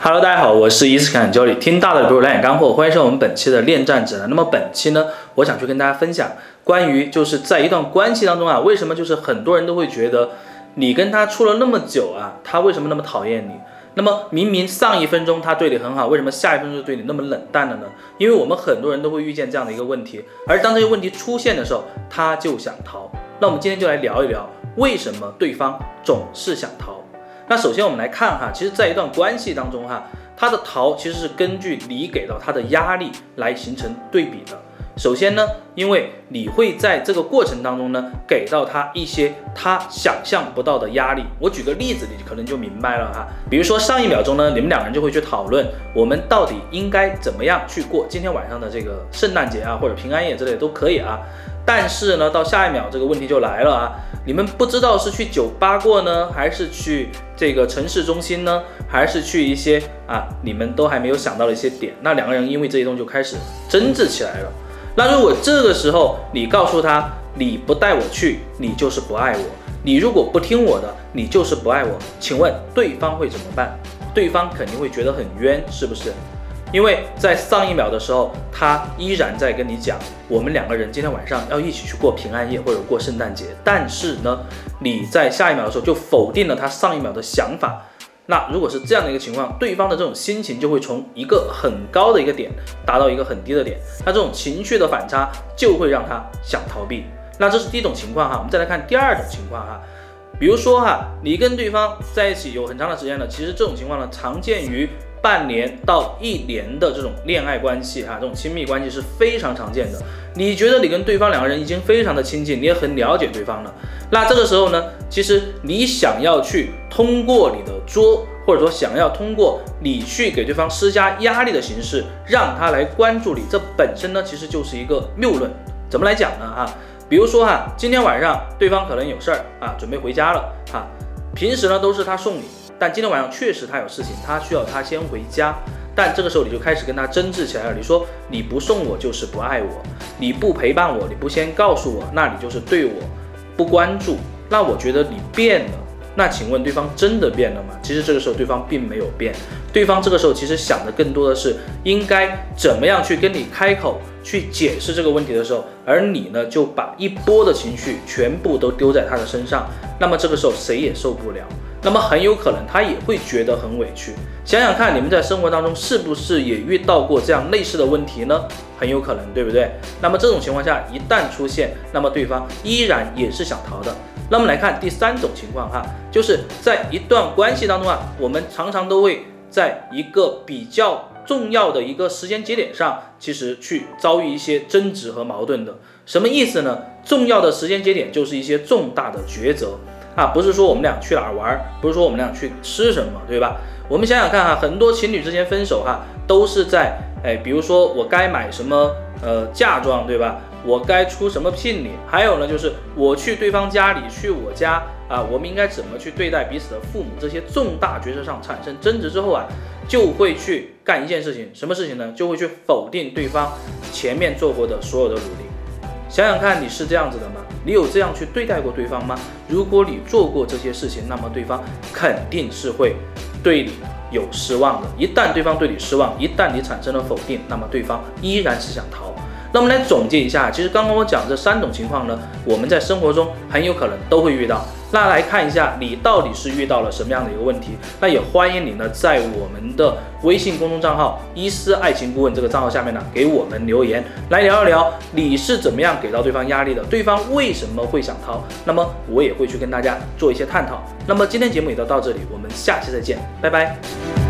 Hello，大家好，我是伊斯坎教练，听大的不如来点干货，欢迎收看我们本期的恋战指南。那么本期呢，我想去跟大家分享关于就是在一段关系当中啊，为什么就是很多人都会觉得你跟他处了那么久啊，他为什么那么讨厌你？那么明明上一分钟他对你很好，为什么下一分钟就对你那么冷淡了呢？因为我们很多人都会遇见这样的一个问题，而当这些问题出现的时候，他就想逃。那我们今天就来聊一聊，为什么对方总是想逃？那首先我们来看哈，其实，在一段关系当中哈，他的逃其实是根据你给到他的压力来形成对比的。首先呢，因为你会在这个过程当中呢，给到他一些他想象不到的压力。我举个例子，你可能就明白了哈。比如说上一秒钟呢，你们两个人就会去讨论，我们到底应该怎么样去过今天晚上的这个圣诞节啊，或者平安夜之类都可以啊。但是呢，到下一秒这个问题就来了啊。你们不知道是去酒吧过呢，还是去这个城市中心呢，还是去一些啊你们都还没有想到的一些点？那两个人因为这一动就开始争执起来了。那如果这个时候你告诉他你不带我去，你就是不爱我；你如果不听我的，你就是不爱我。请问对方会怎么办？对方肯定会觉得很冤，是不是？因为在上一秒的时候，他依然在跟你讲，我们两个人今天晚上要一起去过平安夜或者过圣诞节。但是呢，你在下一秒的时候就否定了他上一秒的想法。那如果是这样的一个情况，对方的这种心情就会从一个很高的一个点达到一个很低的点。那这种情绪的反差就会让他想逃避。那这是第一种情况哈。我们再来看第二种情况哈。比如说哈，你跟对方在一起有很长的时间了，其实这种情况呢，常见于。半年到一年的这种恋爱关系哈，这种亲密关系是非常常见的。你觉得你跟对方两个人已经非常的亲近，你也很了解对方了。那这个时候呢，其实你想要去通过你的作，或者说想要通过你去给对方施加压力的形式，让他来关注你，这本身呢其实就是一个谬论。怎么来讲呢？哈，比如说哈，今天晚上对方可能有事儿啊，准备回家了哈。平时呢都是他送你。但今天晚上确实他有事情，他需要他先回家。但这个时候你就开始跟他争执起来了。你说你不送我就是不爱我，你不陪伴我，你不先告诉我，那你就是对我不关注。那我觉得你变了。那请问对方真的变了吗？其实这个时候对方并没有变，对方这个时候其实想的更多的是应该怎么样去跟你开口去解释这个问题的时候，而你呢就把一波的情绪全部都丢在他的身上。那么这个时候谁也受不了。那么很有可能他也会觉得很委屈。想想看，你们在生活当中是不是也遇到过这样类似的问题呢？很有可能，对不对？那么这种情况下一旦出现，那么对方依然也是想逃的。那么来看第三种情况哈，就是在一段关系当中啊，我们常常都会在一个比较重要的一个时间节点上，其实去遭遇一些争执和矛盾的。什么意思呢？重要的时间节点就是一些重大的抉择。啊，不是说我们俩去哪儿玩，不是说我们俩去吃什么，对吧？我们想想看哈，很多情侣之间分手哈，都是在哎，比如说我该买什么呃嫁妆，对吧？我该出什么聘礼？还有呢，就是我去对方家里，去我家啊，我们应该怎么去对待彼此的父母？这些重大决策上产生争执之后啊，就会去干一件事情，什么事情呢？就会去否定对方前面做过的所有的努力。想想看，你是这样子的吗？你有这样去对待过对方吗？如果你做过这些事情，那么对方肯定是会对你有失望的。一旦对方对你失望，一旦你产生了否定，那么对方依然是想逃。那我们来总结一下，其实刚刚我讲这三种情况呢，我们在生活中很有可能都会遇到。那来看一下，你到底是遇到了什么样的一个问题？那也欢迎你呢，在我们的微信公众账号“伊思爱情顾问”这个账号下面呢，给我们留言，来聊一聊你是怎么样给到对方压力的，对方为什么会想逃？那么我也会去跟大家做一些探讨。那么今天节目也就到这里，我们下期再见，拜拜。